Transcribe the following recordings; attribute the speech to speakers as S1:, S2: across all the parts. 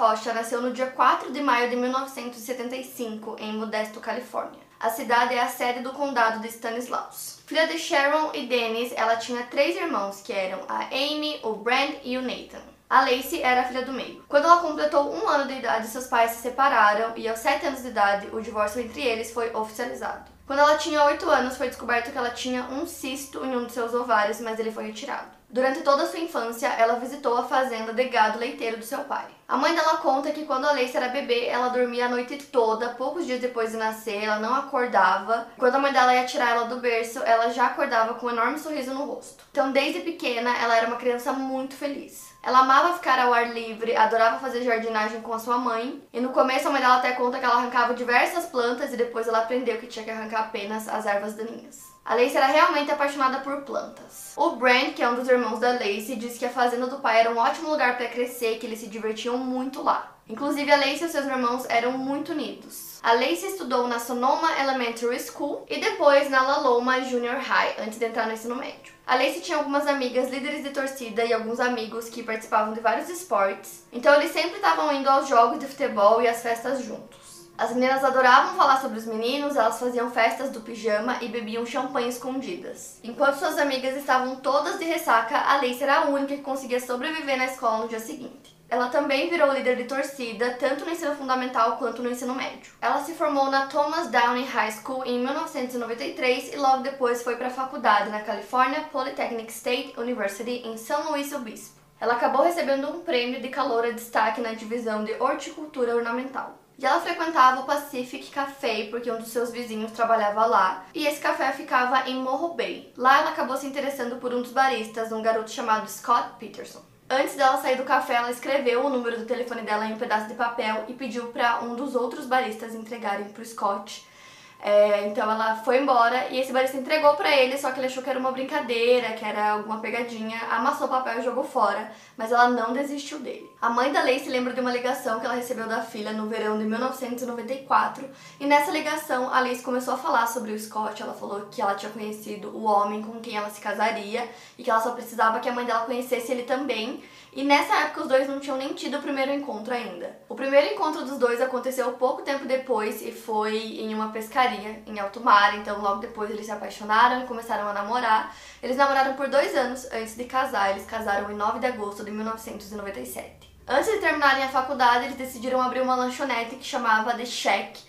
S1: Rocha nasceu no dia 4 de maio de 1975 em Modesto, Califórnia. A cidade é a sede do condado de Stanislaus. Filha de Sharon e Dennis, ela tinha três irmãos, que eram a Amy, o Brand e o Nathan. A Lacey era a filha do meio. Quando ela completou um ano de idade, seus pais se separaram e aos sete anos de idade, o divórcio entre eles foi oficializado. Quando ela tinha oito anos, foi descoberto que ela tinha um cisto em um de seus ovários, mas ele foi retirado. Durante toda a sua infância, ela visitou a fazenda de gado leiteiro do seu pai. A mãe dela conta que quando a Lacey era bebê, ela dormia a noite toda, poucos dias depois de nascer, ela não acordava. Quando a mãe dela ia tirar ela do berço, ela já acordava com um enorme sorriso no rosto. Então, desde pequena, ela era uma criança muito feliz. Ela amava ficar ao ar livre, adorava fazer jardinagem com a sua mãe. E no começo a mãe dela até conta que ela arrancava diversas plantas e depois ela aprendeu que tinha que arrancar apenas as ervas daninhas. A Lacey era realmente apaixonada por plantas. O Brand, que é um dos irmãos da Lacey, disse que a fazenda do pai era um ótimo lugar para crescer e que eles se divertiam muito lá. Inclusive, a Lacey e seus irmãos eram muito unidos. A Lacey estudou na Sonoma Elementary School e depois na La Loma Junior High, antes de entrar no ensino médio. A Lacey tinha algumas amigas líderes de torcida e alguns amigos que participavam de vários esportes, então eles sempre estavam indo aos jogos de futebol e às festas juntos. As meninas adoravam falar sobre os meninos, elas faziam festas do pijama e bebiam champanhe escondidas. Enquanto suas amigas estavam todas de ressaca, a Lacey era a única que conseguia sobreviver na escola no dia seguinte. Ela também virou líder de torcida, tanto no ensino fundamental quanto no ensino médio. Ela se formou na Thomas Downey High School em 1993 e logo depois foi para a faculdade na California Polytechnic State University em São Luís Obispo. Ela acabou recebendo um prêmio de calor a destaque na divisão de horticultura ornamental. E ela frequentava o Pacific Café porque um dos seus vizinhos trabalhava lá, e esse café ficava em Morro Bay. Lá ela acabou se interessando por um dos baristas, um garoto chamado Scott Peterson. Antes dela sair do café, ela escreveu o número do telefone dela em um pedaço de papel e pediu para um dos outros baristas entregarem para o Scott é, então ela foi embora e esse barista entregou para ele, só que ele achou que era uma brincadeira, que era alguma pegadinha, amassou o papel e jogou fora, mas ela não desistiu dele. A mãe da Lacey lembra de uma ligação que ela recebeu da filha no verão de 1994, e nessa ligação a Lacey começou a falar sobre o Scott, ela falou que ela tinha conhecido o homem com quem ela se casaria e que ela só precisava que a mãe dela conhecesse ele também. E nessa época os dois não tinham nem tido o primeiro encontro ainda. O primeiro encontro dos dois aconteceu pouco tempo depois e foi em uma pescaria em alto mar, então logo depois eles se apaixonaram e começaram a namorar. Eles namoraram por dois anos antes de casar, eles casaram em 9 de agosto de 1997. Antes de terminarem a faculdade, eles decidiram abrir uma lanchonete que chamava The Shack,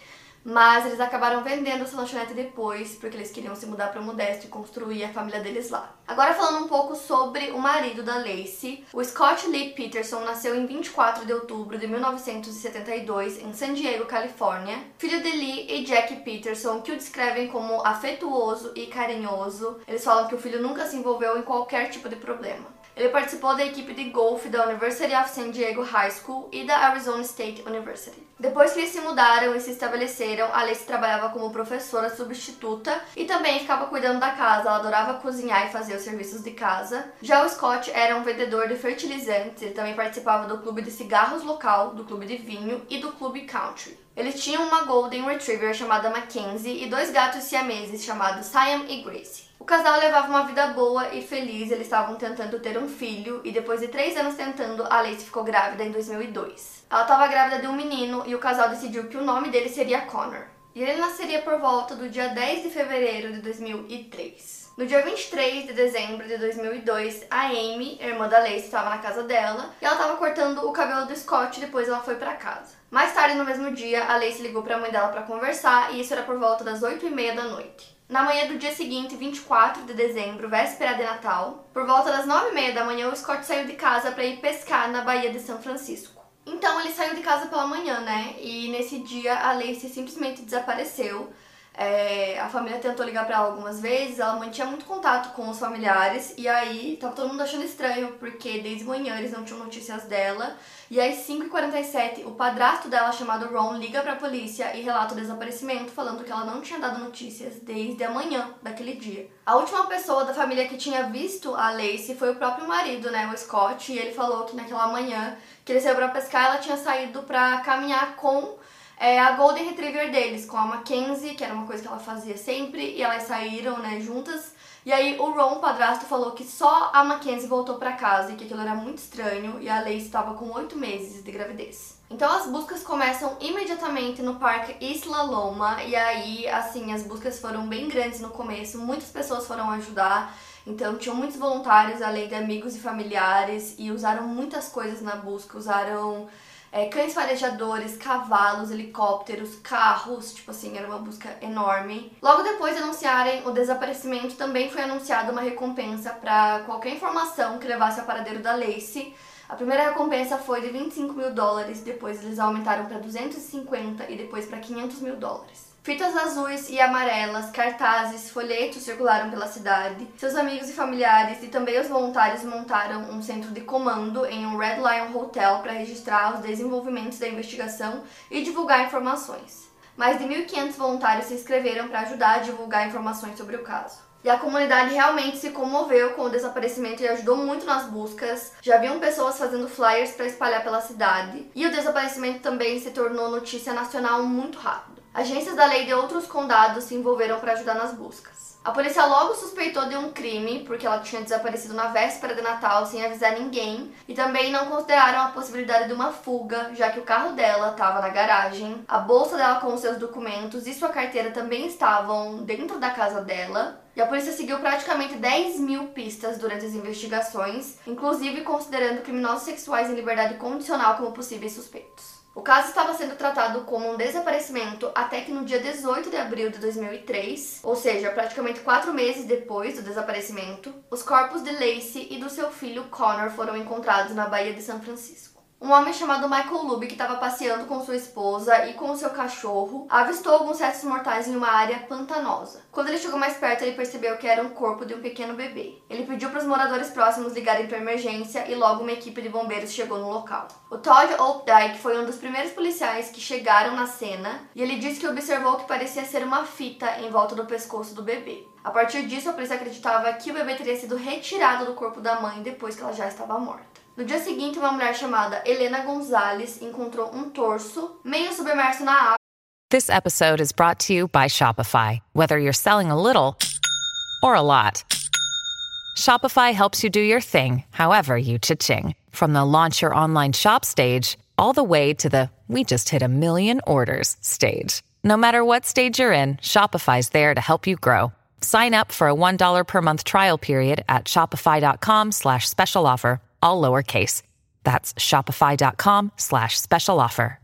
S1: mas eles acabaram vendendo essa lanchonete depois, porque eles queriam se mudar para Modesto e construir a família deles lá. Agora falando um pouco sobre o marido da Lacey, o Scott Lee Peterson nasceu em 24 de outubro de 1972 em San Diego, Califórnia, filho de Lee e Jack Peterson, que o descrevem como afetuoso e carinhoso. Eles falam que o filho nunca se envolveu em qualquer tipo de problema. Ele participou da equipe de golfe da University of San Diego High School e da Arizona State University. Depois que eles se mudaram e se estabeleceram, Alice trabalhava como professora substituta e também ficava cuidando da casa. Ela adorava cozinhar e fazer os serviços de casa. Já o Scott era um vendedor de fertilizantes, ele também participava do clube de cigarros local, do clube de vinho e do clube country. Eles tinham uma Golden Retriever chamada Mackenzie e dois gatos siameses chamados Siam e Gracie. O casal levava uma vida boa e feliz, eles estavam tentando ter um filho e depois de três anos tentando, a Lacey ficou grávida em 2002. Ela estava grávida de um menino e o casal decidiu que o nome dele seria Connor. E ele nasceria por volta do dia 10 de fevereiro de 2003. No dia 23 de dezembro de 2002, a Amy, irmã da Lacey, estava na casa dela e ela estava cortando o cabelo do Scott e depois ela foi para casa. Mais tarde no mesmo dia, a Lacey ligou para a mãe dela para conversar e isso era por volta das 8 e meia da noite. Na manhã do dia seguinte, 24 de dezembro, véspera de Natal, por volta das 9h30 da manhã, o Scott saiu de casa para ir pescar na Baía de São Francisco. Então ele saiu de casa pela manhã, né? E nesse dia a Lacey simplesmente desapareceu. É, a família tentou ligar para ela algumas vezes, ela mantinha muito contato com os familiares e aí tava todo mundo achando estranho porque desde manhã eles não tinham notícias dela. E às 5h47, o padrasto dela, chamado Ron, liga pra polícia e relata o desaparecimento, falando que ela não tinha dado notícias desde a manhã daquele dia. A última pessoa da família que tinha visto a Lacey foi o próprio marido, né, o Scott, e ele falou que naquela manhã que ele saiu pra pescar, ela tinha saído pra caminhar com é, a Golden Retriever deles, com a Mackenzie, que era uma coisa que ela fazia sempre, e elas saíram, né, juntas. E aí o Ron, o padrasto, falou que só a Mackenzie voltou para casa e que aquilo era muito estranho e a Lacey estava com oito meses de gravidez. Então as buscas começam imediatamente no parque Isla Loma e aí, assim, as buscas foram bem grandes no começo, muitas pessoas foram ajudar. Então tinham muitos voluntários, além de amigos e familiares, e usaram muitas coisas na busca, usaram é, cães farejadores, cavalos, helicópteros, carros, tipo assim, era uma busca enorme. Logo depois de anunciarem o desaparecimento, também foi anunciada uma recompensa para qualquer informação que levasse ao paradeiro da Lacey. A primeira recompensa foi de 25 mil dólares, depois eles aumentaram para 250 e depois para 500 mil dólares. Fitas azuis e amarelas, cartazes, folhetos circularam pela cidade. Seus amigos e familiares e também os voluntários montaram um centro de comando em um Red Lion Hotel para registrar os desenvolvimentos da investigação e divulgar informações. Mais de 1.500 voluntários se inscreveram para ajudar a divulgar informações sobre o caso. E a comunidade realmente se comoveu com o desaparecimento e ajudou muito nas buscas. Já haviam pessoas fazendo flyers para espalhar pela cidade. E o desaparecimento também se tornou notícia nacional muito rápido. Agências da lei de outros condados se envolveram para ajudar nas buscas. A polícia logo suspeitou de um crime, porque ela tinha desaparecido na véspera de Natal sem avisar ninguém, e também não consideraram a possibilidade de uma fuga, já que o carro dela estava na garagem, a bolsa dela com seus documentos e sua carteira também estavam dentro da casa dela. E a polícia seguiu praticamente 10 mil pistas durante as investigações, inclusive considerando criminosos sexuais em liberdade condicional como possíveis suspeitos. O caso estava sendo tratado como um desaparecimento até que no dia 18 de abril de 2003, ou seja, praticamente quatro meses depois do desaparecimento, os corpos de Lacey e do seu filho Connor foram encontrados na Baía de São Francisco. Um homem chamado Michael Luby, que estava passeando com sua esposa e com seu cachorro, avistou alguns restos mortais em uma área pantanosa. Quando ele chegou mais perto, ele percebeu que era o corpo de um pequeno bebê. Ele pediu para os moradores próximos ligarem para emergência e logo uma equipe de bombeiros chegou no local. O Todd Opdyke foi um dos primeiros policiais que chegaram na cena e ele disse que observou que parecia ser uma fita em volta do pescoço do bebê. A partir disso, a polícia acreditava que o bebê teria sido retirado do corpo da mãe depois que ela já estava morta. No dia seguinte, uma mulher chamada Helena Gonzalez encontrou um torso meio submerso na água.
S2: This episode is brought to you by Shopify. Whether you're selling a little or a lot, Shopify helps you do your thing, however you cha-ching. From the launch your online shop stage, all the way to the we just hit a million orders stage. No matter what stage you're in, Shopify's there to help you grow. Sign up for a $1 per month trial period at shopify.com slash special offer all lowercase. That's shopify.com slash special offer.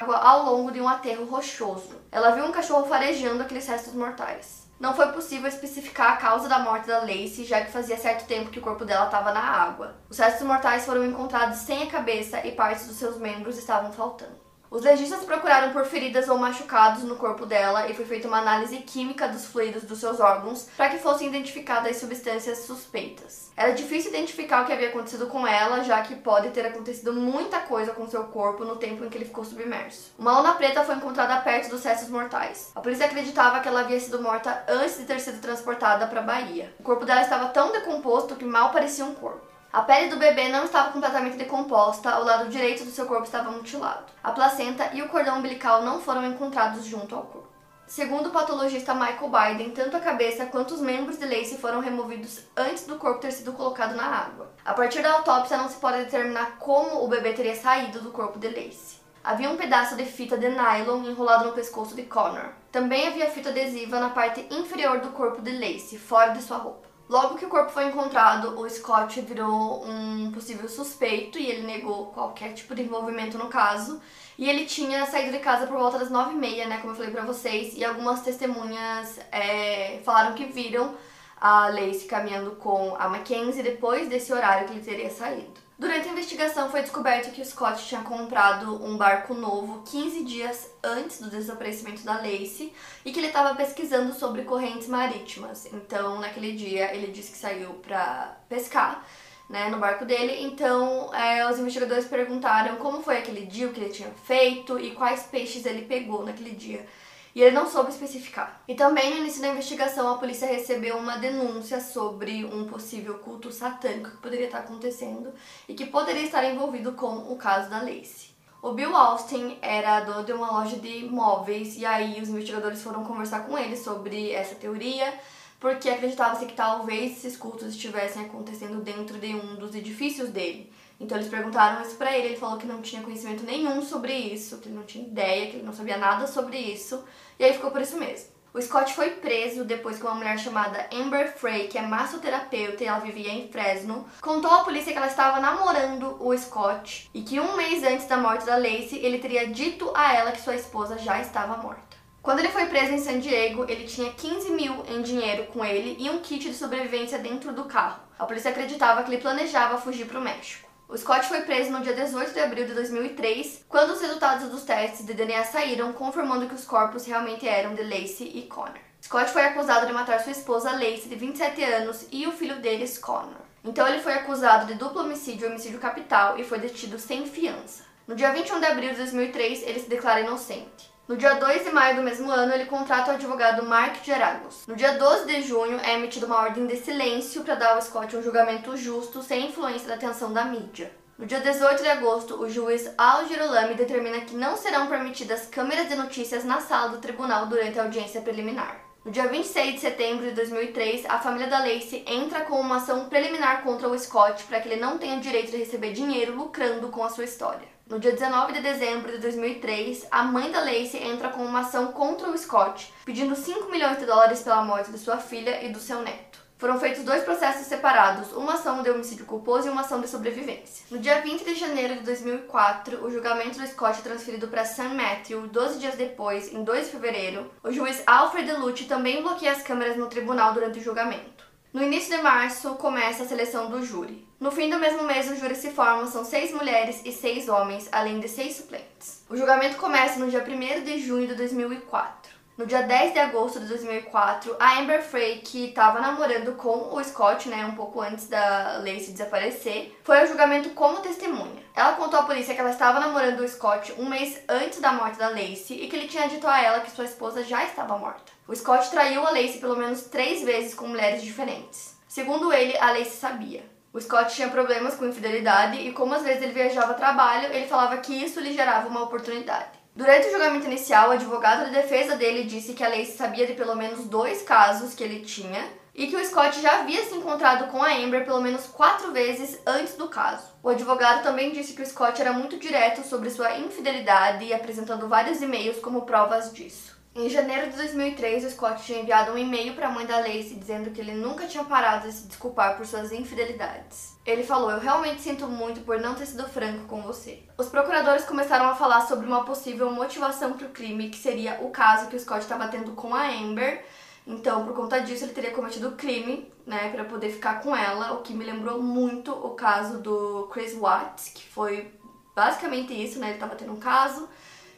S1: Ao longo de um aterro rochoso. Ela viu um cachorro farejando aqueles restos mortais. Não foi possível especificar a causa da morte da Lacey, já que fazia certo tempo que o corpo dela estava na água. Os restos mortais foram encontrados sem a cabeça e partes dos seus membros estavam faltando. Os legistas procuraram por feridas ou machucados no corpo dela e foi feita uma análise química dos fluidos dos seus órgãos para que fossem identificadas substâncias suspeitas. Era difícil identificar o que havia acontecido com ela, já que pode ter acontecido muita coisa com seu corpo no tempo em que ele ficou submerso. Uma lona preta foi encontrada perto dos restos mortais. A polícia acreditava que ela havia sido morta antes de ter sido transportada para a Bahia. O corpo dela estava tão decomposto que mal parecia um corpo. A pele do bebê não estava completamente decomposta, o lado direito do seu corpo estava mutilado. A placenta e o cordão umbilical não foram encontrados junto ao corpo. Segundo o patologista Michael Biden, tanto a cabeça quanto os membros de Lacey foram removidos antes do corpo ter sido colocado na água. A partir da autópsia não se pode determinar como o bebê teria saído do corpo de Lacey. Havia um pedaço de fita de nylon enrolado no pescoço de Connor. Também havia fita adesiva na parte inferior do corpo de Lacey, fora de sua roupa. Logo que o corpo foi encontrado, o Scott virou um possível suspeito e ele negou qualquer tipo de envolvimento no caso. E ele tinha saído de casa por volta das nove e meia, né, como eu falei pra vocês, e algumas testemunhas é, falaram que viram a Lacey caminhando com a Mackenzie depois desse horário que ele teria saído. Durante a investigação foi descoberto que o Scott tinha comprado um barco novo 15 dias antes do desaparecimento da Lacey e que ele estava pesquisando sobre correntes marítimas. Então, naquele dia, ele disse que saiu para pescar. Né, no barco dele. Então, é, os investigadores perguntaram como foi aquele dia, o que ele tinha feito e quais peixes ele pegou naquele dia e ele não soube especificar. E também no início da investigação, a polícia recebeu uma denúncia sobre um possível culto satânico que poderia estar acontecendo e que poderia estar envolvido com o caso da Lacey. O Bill Austin era dono de uma loja de móveis e aí os investigadores foram conversar com ele sobre essa teoria, porque acreditava-se que talvez esses cultos estivessem acontecendo dentro de um dos edifícios dele. Então eles perguntaram isso pra ele, ele falou que não tinha conhecimento nenhum sobre isso, que ele não tinha ideia, que ele não sabia nada sobre isso, e aí ficou por isso mesmo. O Scott foi preso depois que uma mulher chamada Amber Frey, que é massoterapeuta e ela vivia em Fresno, contou à polícia que ela estava namorando o Scott e que um mês antes da morte da Lacey ele teria dito a ela que sua esposa já estava morta. Quando ele foi preso em San Diego, ele tinha 15 mil em dinheiro com ele e um kit de sobrevivência dentro do carro. A polícia acreditava que ele planejava fugir para o México. O Scott foi preso no dia 18 de abril de 2003, quando os resultados dos testes de DNA saíram, confirmando que os corpos realmente eram de Lacey e Connor. Scott foi acusado de matar sua esposa Lacey, de 27 anos, e o filho deles, Connor. Então ele foi acusado de duplo homicídio e homicídio capital e foi detido sem fiança. No dia 21 de abril de 2003, ele se declara inocente. No dia 2 de maio do mesmo ano, ele contrata o advogado Mark Geragos. No dia 12 de junho, é emitida uma ordem de silêncio para dar ao Scott um julgamento justo, sem influência da atenção da mídia. No dia 18 de agosto, o juiz Al Girolami determina que não serão permitidas câmeras de notícias na sala do tribunal durante a audiência preliminar. No dia 26 de setembro de 2003, a família da Lacey entra com uma ação preliminar contra o Scott para que ele não tenha direito de receber dinheiro lucrando com a sua história. No dia 19 de dezembro de 2003, a mãe da Lacey entra com uma ação contra o Scott, pedindo 5 milhões de dólares pela morte de sua filha e do seu neto. Foram feitos dois processos separados, uma ação de homicídio culposo e uma ação de sobrevivência. No dia 20 de janeiro de 2004, o julgamento do Scott é transferido para San Matthew. 12 dias depois, em 2 de fevereiro, o juiz Alfred Lucci também bloqueia as câmeras no tribunal durante o julgamento. No início de março, começa a seleção do júri. No fim do mesmo mês, o júri se forma, são seis mulheres e seis homens, além de seis suplentes. O julgamento começa no dia 1 de junho de 2004. No dia 10 de agosto de 2004, a Amber Frey, que estava namorando com o Scott, né, um pouco antes da Lacey desaparecer, foi ao julgamento como testemunha. Ela contou à polícia que ela estava namorando o Scott um mês antes da morte da Lacey e que ele tinha dito a ela que sua esposa já estava morta. O Scott traiu a Lacey pelo menos três vezes com mulheres diferentes. Segundo ele, a Lacey sabia. O Scott tinha problemas com infidelidade e, como às vezes ele viajava a trabalho, ele falava que isso lhe gerava uma oportunidade. Durante o julgamento inicial, o advogado de defesa dele disse que a Lacey sabia de pelo menos dois casos que ele tinha e que o Scott já havia se encontrado com a Amber pelo menos quatro vezes antes do caso. O advogado também disse que o Scott era muito direto sobre sua infidelidade e apresentando vários e-mails como provas disso. Em janeiro de 2003, o Scott tinha enviado um e-mail para a mãe da Lacey dizendo que ele nunca tinha parado de se desculpar por suas infidelidades. Ele falou: Eu realmente sinto muito por não ter sido franco com você. Os procuradores começaram a falar sobre uma possível motivação para o crime, que seria o caso que o Scott estava tendo com a Amber. Então, por conta disso, ele teria cometido o crime, né, para poder ficar com ela, o que me lembrou muito o caso do Chris Watts, que foi basicamente isso, né? Ele estava tendo um caso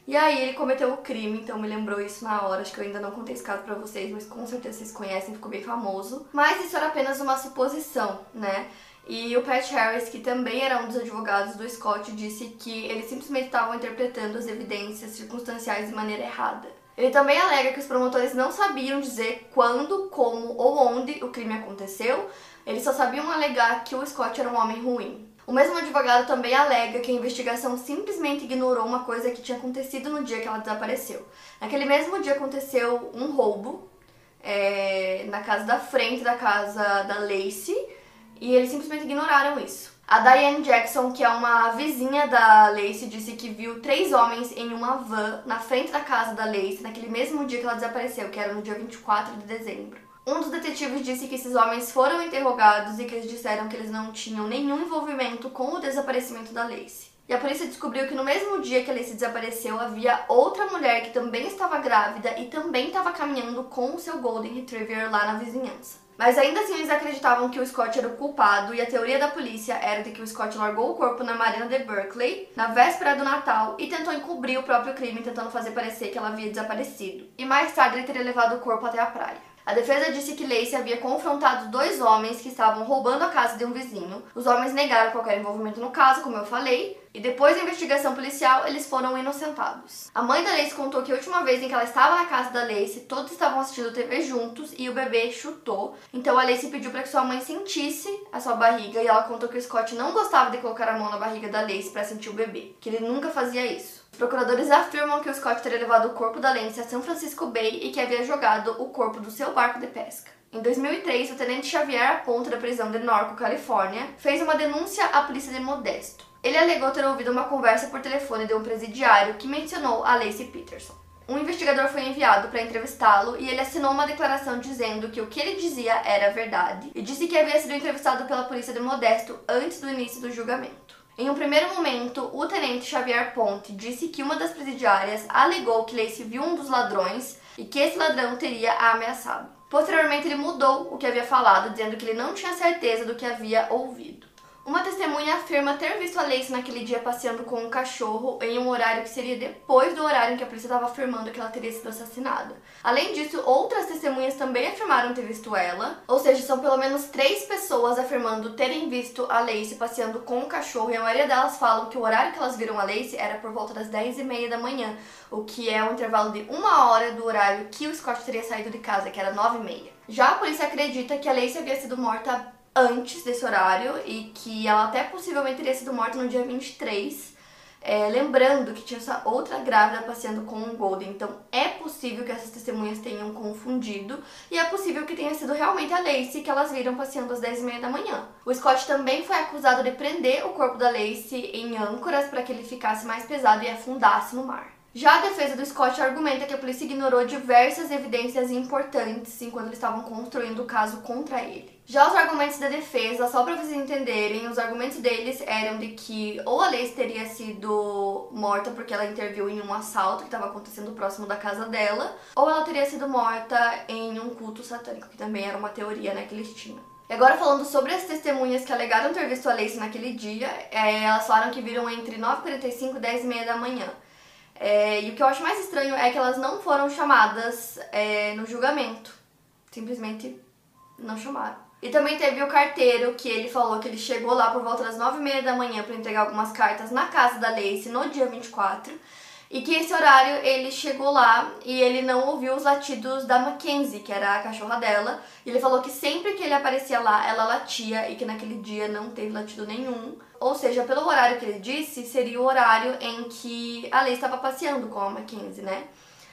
S1: e aí ele cometeu o crime, então me lembrou isso na hora. Acho que eu ainda não contei esse caso pra vocês, mas com certeza vocês conhecem, ficou bem famoso. Mas isso era apenas uma suposição, né? E o Pat Harris, que também era um dos advogados do Scott, disse que eles simplesmente estavam interpretando as evidências circunstanciais de maneira errada. Ele também alega que os promotores não sabiam dizer quando, como ou onde o crime aconteceu, eles só sabiam alegar que o Scott era um homem ruim. O mesmo advogado também alega que a investigação simplesmente ignorou uma coisa que tinha acontecido no dia que ela desapareceu. Naquele mesmo dia aconteceu um roubo é, na casa da frente da casa da Lacey e eles simplesmente ignoraram isso. A Diane Jackson, que é uma vizinha da Lacey, disse que viu três homens em uma van na frente da casa da Lacey naquele mesmo dia que ela desapareceu, que era no dia 24 de dezembro. Um dos detetives disse que esses homens foram interrogados e que eles disseram que eles não tinham nenhum envolvimento com o desaparecimento da Lacey. E a polícia descobriu que no mesmo dia que a Lacey desapareceu, havia outra mulher que também estava grávida e também estava caminhando com o seu Golden Retriever lá na vizinhança. Mas ainda assim eles acreditavam que o Scott era o culpado e a teoria da polícia era de que o Scott largou o corpo na marina de Berkeley na véspera do Natal e tentou encobrir o próprio crime, tentando fazer parecer que ela havia desaparecido. E mais tarde ele teria levado o corpo até a praia. A defesa disse que Lacey havia confrontado dois homens que estavam roubando a casa de um vizinho. Os homens negaram qualquer envolvimento no caso, como eu falei, e depois da investigação policial, eles foram inocentados. A mãe da Lacey contou que a última vez em que ela estava na casa da Lacey, todos estavam assistindo TV juntos e o bebê chutou. Então a Lacey pediu para que sua mãe sentisse a sua barriga e ela contou que o Scott não gostava de colocar a mão na barriga da Lacey para sentir o bebê, que ele nunca fazia isso. Procuradores afirmam que o Scott teria levado o corpo da Lance a São Francisco Bay e que havia jogado o corpo do seu barco de pesca. Em 2003, o tenente Xavier Aponte da prisão de Norco, Califórnia, fez uma denúncia à polícia de Modesto. Ele alegou ter ouvido uma conversa por telefone de um presidiário que mencionou a Lacey Peterson. Um investigador foi enviado para entrevistá-lo e ele assinou uma declaração dizendo que o que ele dizia era verdade e disse que havia sido entrevistado pela polícia de Modesto antes do início do julgamento. Em um primeiro momento, o tenente Xavier Ponte disse que uma das presidiárias alegou que Lacey viu um dos ladrões e que esse ladrão teria a ameaçado. Posteriormente, ele mudou o que havia falado, dizendo que ele não tinha certeza do que havia ouvido. Uma testemunha afirma ter visto a Lacey naquele dia passeando com um cachorro em um horário que seria depois do horário em que a polícia estava afirmando que ela teria sido assassinada. Além disso, outras testemunhas também afirmaram ter visto ela, ou seja, são pelo menos três pessoas afirmando terem visto a Lacey passeando com um cachorro e a maioria delas falam que o horário que elas viram a Lacey era por volta das 10 e meia da manhã, o que é um intervalo de uma hora do horário que o Scott teria saído de casa, que era 9 e meia. Já a polícia acredita que a Lacey havia sido morta antes desse horário e que ela até possivelmente teria sido morta no dia 23. É, lembrando que tinha essa outra grávida passeando com um Golden, então é possível que essas testemunhas tenham confundido e é possível que tenha sido realmente a Lacey que elas viram passeando às 10h30 da manhã. O Scott também foi acusado de prender o corpo da Lacey em âncoras para que ele ficasse mais pesado e afundasse no mar. Já a defesa do Scott argumenta que a polícia ignorou diversas evidências importantes enquanto eles estavam construindo o caso contra ele. Já os argumentos da defesa, só para vocês entenderem, os argumentos deles eram de que ou a Lace teria sido morta porque ela interviu em um assalto que estava acontecendo próximo da casa dela, ou ela teria sido morta em um culto satânico, que também era uma teoria né, que eles tinham. E agora falando sobre as testemunhas que alegaram ter visto a Lace naquele dia, é, elas falaram que viram entre 9h45 e 10h30 da manhã. É, e o que eu acho mais estranho é que elas não foram chamadas é, no julgamento. Simplesmente não chamaram. E também teve o carteiro que ele falou que ele chegou lá por volta das nove e meia da manhã para entregar algumas cartas na casa da Lacey no dia 24. E que esse horário ele chegou lá e ele não ouviu os latidos da Mackenzie, que era a cachorra dela. E ele falou que sempre que ele aparecia lá, ela latia e que naquele dia não teve latido nenhum. Ou seja, pelo horário que ele disse, seria o horário em que a Lei estava passeando com a Mackenzie, né?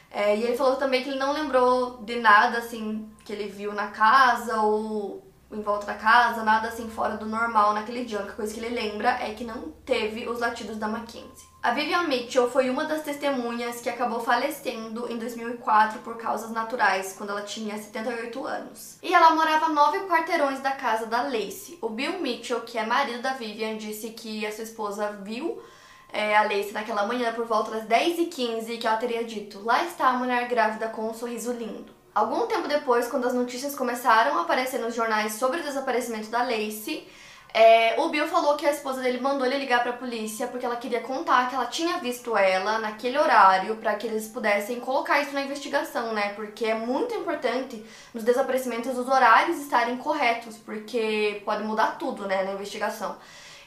S1: É, e ele falou também que ele não lembrou de nada assim que ele viu na casa ou em volta da casa, nada assim fora do normal naquele dia. A única coisa que ele lembra é que não teve os latidos da Mackenzie. A Vivian Mitchell foi uma das testemunhas que acabou falecendo em 2004 por causas naturais, quando ela tinha 78 anos. E ela morava nove quarteirões da casa da Lacey. O Bill Mitchell, que é marido da Vivian, disse que a sua esposa viu é, a Lacey naquela manhã por volta das 10h15 que ela teria dito: Lá está a mulher grávida com um sorriso lindo. Algum tempo depois, quando as notícias começaram a aparecer nos jornais sobre o desaparecimento da Lacey, é, o Bill falou que a esposa dele mandou ele ligar para a polícia porque ela queria contar que ela tinha visto ela naquele horário para que eles pudessem colocar isso na investigação, né? Porque é muito importante nos desaparecimentos os horários estarem corretos, porque pode mudar tudo, né, na investigação.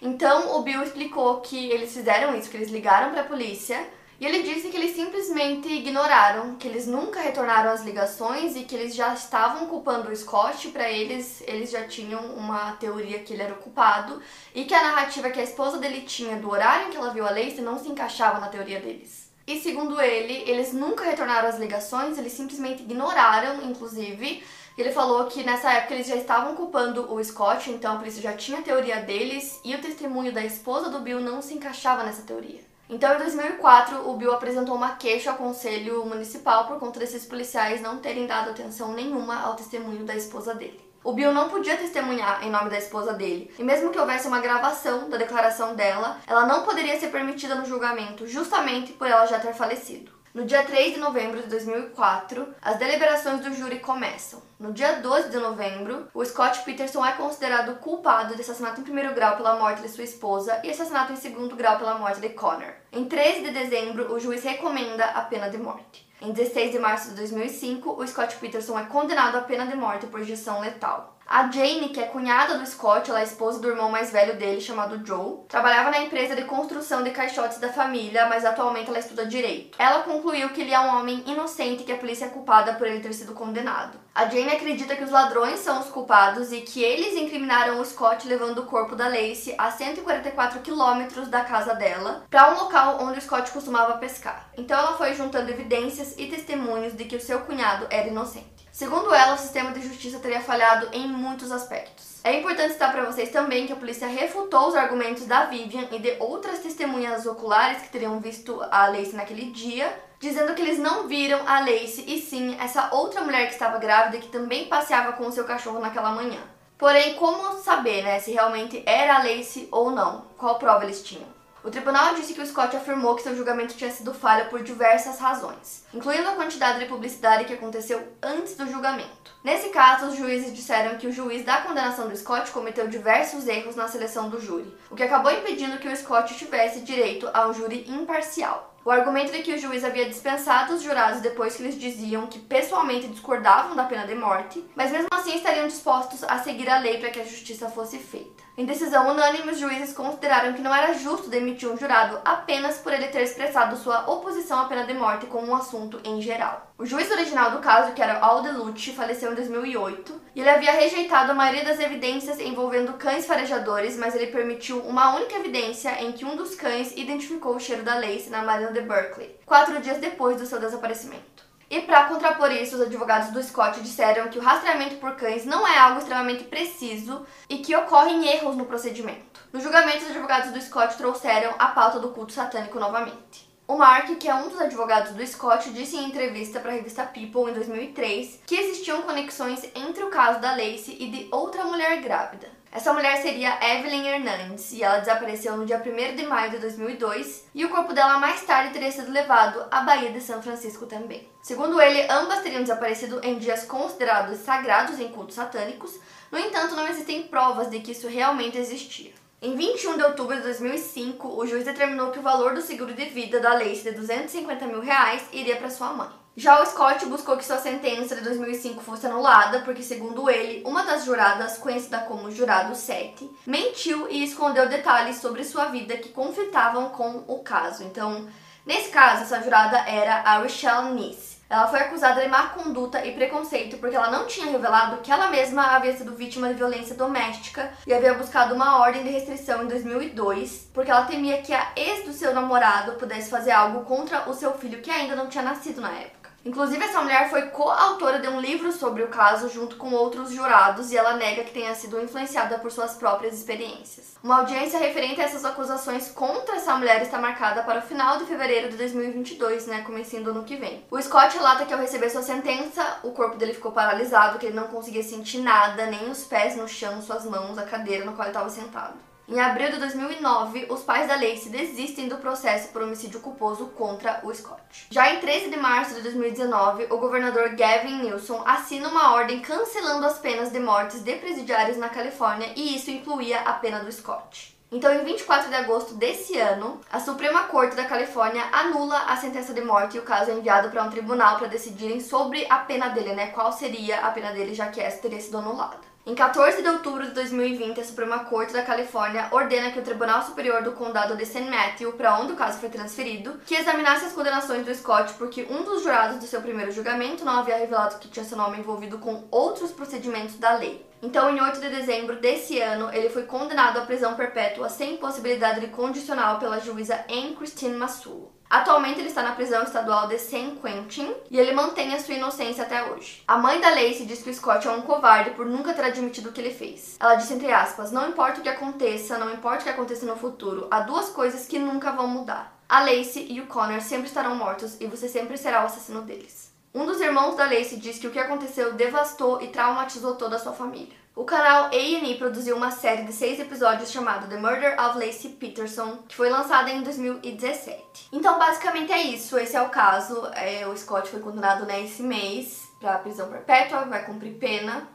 S1: Então o Bill explicou que eles fizeram isso, que eles ligaram para a polícia e ele disse que eles simplesmente ignoraram, que eles nunca retornaram as ligações e que eles já estavam culpando o Scott, para eles eles já tinham uma teoria que ele era o culpado e que a narrativa que a esposa dele tinha do horário em que ela viu a Lacey não se encaixava na teoria deles. E segundo ele, eles nunca retornaram as ligações, eles simplesmente ignoraram, inclusive. Ele falou que nessa época eles já estavam culpando o Scott, então a polícia já tinha a teoria deles e o testemunho da esposa do Bill não se encaixava nessa teoria. Então, em 2004, o Bill apresentou uma queixa ao Conselho Municipal por conta desses policiais não terem dado atenção nenhuma ao testemunho da esposa dele. O Bill não podia testemunhar em nome da esposa dele, e mesmo que houvesse uma gravação da declaração dela, ela não poderia ser permitida no julgamento, justamente por ela já ter falecido. No dia 3 de novembro de 2004, as deliberações do júri começam. No dia 12 de novembro, o Scott Peterson é considerado culpado de assassinato em primeiro grau pela morte de sua esposa e assassinato em segundo grau pela morte de Connor. Em 13 de dezembro, o juiz recomenda a pena de morte. Em 16 de março de 2005, o Scott Peterson é condenado à pena de morte por injeção letal. A Jane, que é cunhada do Scott, ela é esposa do irmão mais velho dele, chamado Joe, trabalhava na empresa de construção de caixotes da família, mas atualmente ela estuda direito. Ela concluiu que ele é um homem inocente e que a polícia é culpada por ele ter sido condenado. A Jane acredita que os ladrões são os culpados e que eles incriminaram o Scott levando o corpo da Lacey a 144 quilômetros da casa dela para um local onde o Scott costumava pescar. Então ela foi juntando evidências e testemunhos de que o seu cunhado era inocente. Segundo ela, o sistema de justiça teria falhado em muitos aspectos. É importante citar para vocês também que a polícia refutou os argumentos da Vivian e de outras testemunhas oculares que teriam visto a Lacey naquele dia, dizendo que eles não viram a Lacey e sim essa outra mulher que estava grávida que também passeava com o seu cachorro naquela manhã. Porém, como saber, né, se realmente era a Lacey ou não? Qual prova eles tinham? O tribunal disse que o Scott afirmou que seu julgamento tinha sido falho por diversas razões, incluindo a quantidade de publicidade que aconteceu antes do julgamento. Nesse caso, os juízes disseram que o juiz da condenação do Scott cometeu diversos erros na seleção do júri, o que acabou impedindo que o Scott tivesse direito a um júri imparcial. O argumento de que o juiz havia dispensado os jurados depois que eles diziam que pessoalmente discordavam da pena de morte, mas mesmo assim estariam dispostos a seguir a lei para que a justiça fosse feita. Em decisão unânime, os juízes consideraram que não era justo demitir um jurado apenas por ele ter expressado sua oposição à pena de morte como um assunto em geral. O juiz original do caso, que era Aldelucci, faleceu em 2008 e ele havia rejeitado a maioria das evidências envolvendo cães farejadores, mas ele permitiu uma única evidência em que um dos cães identificou o cheiro da Lace na marina de Berkeley, quatro dias depois do seu desaparecimento. E para contrapor isso, os advogados do Scott disseram que o rastreamento por cães não é algo extremamente preciso e que ocorrem erros no procedimento. No julgamento, os advogados do Scott trouxeram a pauta do culto satânico novamente. O Mark, que é um dos advogados do Scott, disse em entrevista para a revista People em 2003 que existiam conexões entre o caso da Lacey e de outra mulher grávida. Essa mulher seria Evelyn Hernandes e ela desapareceu no dia 1 de maio de 2002 e o corpo dela mais tarde teria sido levado à Baía de São Francisco também. Segundo ele, ambas teriam desaparecido em dias considerados sagrados em cultos satânicos, no entanto, não existem provas de que isso realmente existia. Em 21 de outubro de 2005, o juiz determinou que o valor do seguro de vida da Lacey de 250 mil reais iria para sua mãe. Já o Scott buscou que sua sentença de 2005 fosse anulada porque, segundo ele, uma das juradas, conhecida como Jurado 7, mentiu e escondeu detalhes sobre sua vida que conflitavam com o caso. Então, nesse caso, essa jurada era a Rochelle Nice. Ela foi acusada de má conduta e preconceito porque ela não tinha revelado que ela mesma havia sido vítima de violência doméstica e havia buscado uma ordem de restrição em 2002 porque ela temia que a ex do seu namorado pudesse fazer algo contra o seu filho que ainda não tinha nascido na época. Inclusive, essa mulher foi coautora de um livro sobre o caso junto com outros jurados e ela nega que tenha sido influenciada por suas próprias experiências. Uma audiência referente a essas acusações contra essa mulher está marcada para o final de fevereiro de 2022, né, começando ano que vem. O Scott relata que ao receber sua sentença, o corpo dele ficou paralisado, que ele não conseguia sentir nada, nem os pés no chão, suas mãos, a cadeira no qual ele estava sentado. Em abril de 2009, os pais da Lacey desistem do processo por homicídio culposo contra o Scott. Já em 13 de março de 2019, o governador Gavin Newsom assina uma ordem cancelando as penas de mortes de presidiários na Califórnia e isso incluía a pena do Scott. Então, em 24 de agosto desse ano, a Suprema Corte da Califórnia anula a sentença de morte e o caso é enviado para um tribunal para decidirem sobre a pena dele, né? Qual seria a pena dele, já que essa teria sido anulada. Em 14 de outubro de 2020, a Suprema Corte da Califórnia ordena que o Tribunal Superior do Condado de St. Matthew, para onde o caso foi transferido, que examinasse as condenações do Scott porque um dos jurados do seu primeiro julgamento não havia revelado que tinha seu nome envolvido com outros procedimentos da lei. Então, em 8 de dezembro desse ano, ele foi condenado à prisão perpétua sem possibilidade de condicional pela juíza Anne Christine Massulo. Atualmente ele está na prisão estadual de San Quentin e ele mantém a sua inocência até hoje. A mãe da Lacey diz que o Scott é um covarde por nunca ter admitido o que ele fez. Ela disse entre aspas: "Não importa o que aconteça, não importa o que aconteça no futuro, há duas coisas que nunca vão mudar. A Lacey e o Connor sempre estarão mortos e você sempre será o assassino deles." Um dos irmãos da Lacey diz que o que aconteceu devastou e traumatizou toda a sua família. O canal A&E produziu uma série de seis episódios chamada The Murder of Lacey Peterson, que foi lançada em 2017. Então, basicamente é isso. Esse é o caso. É, o Scott foi condenado nesse mês para prisão perpétua, vai cumprir pena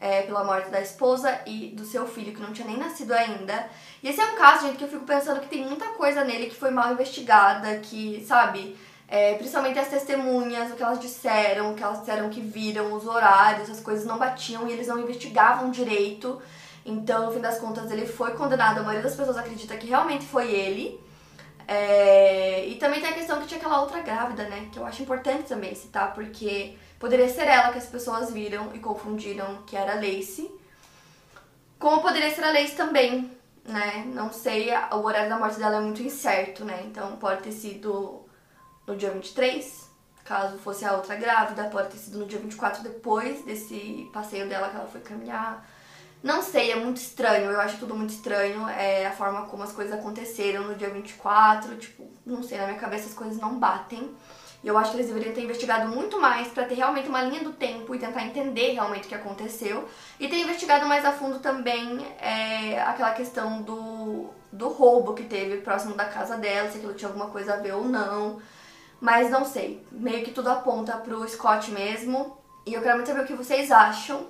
S1: é, pela morte da esposa e do seu filho, que não tinha nem nascido ainda. E esse é um caso, gente, que eu fico pensando que tem muita coisa nele que foi mal investigada, que, sabe, é, principalmente as testemunhas, o que elas disseram, o que elas disseram que viram, os horários, as coisas não batiam e eles não investigavam direito. Então, no fim das contas, ele foi condenado. A maioria das pessoas acredita que realmente foi ele. É, e também tem a questão que tinha aquela outra grávida, né? Que eu acho importante também citar, porque poderia ser ela que as pessoas viram e confundiram que era Lacey. Como poderia ser a Lacey também, né? Não sei, o horário da morte dela é muito incerto, né? Então pode ter sido no dia 23, caso fosse a outra grávida, pode ter sido no dia 24 depois desse passeio dela que ela foi caminhar. Não sei, é muito estranho, eu acho tudo muito estranho, é a forma como as coisas aconteceram no dia 24, tipo, não sei, na minha cabeça as coisas não batem. E eu acho que eles deveriam ter investigado muito mais para ter realmente uma linha do tempo e tentar entender realmente o que aconteceu. E ter investigado mais a fundo também é, aquela questão do, do roubo que teve próximo da casa dela, se aquilo tinha alguma coisa a ver ou não. Mas não sei, meio que tudo aponta pro Scott mesmo. E eu quero muito saber o que vocês acham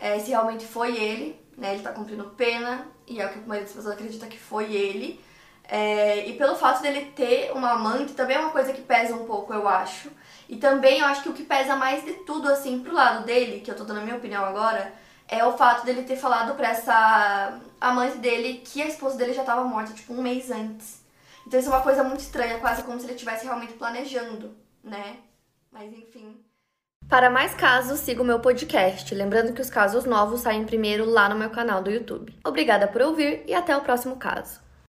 S1: é, se realmente foi ele, né? Ele tá cumprindo pena, e é o que a maioria das pessoas acredita que foi ele. É, e pelo fato dele ter uma amante, também é uma coisa que pesa um pouco, eu acho. E também eu acho que o que pesa mais de tudo, assim, pro lado dele, que eu tô dando a minha opinião agora, é o fato dele ter falado pra essa amante dele que a esposa dele já tava morta, tipo, um mês antes. Então isso é uma coisa muito estranha, quase como se ele estivesse realmente planejando, né? Mas enfim. Para mais casos, siga o meu podcast. Lembrando que os casos novos saem primeiro lá no meu canal do YouTube. Obrigada por ouvir e até o próximo caso.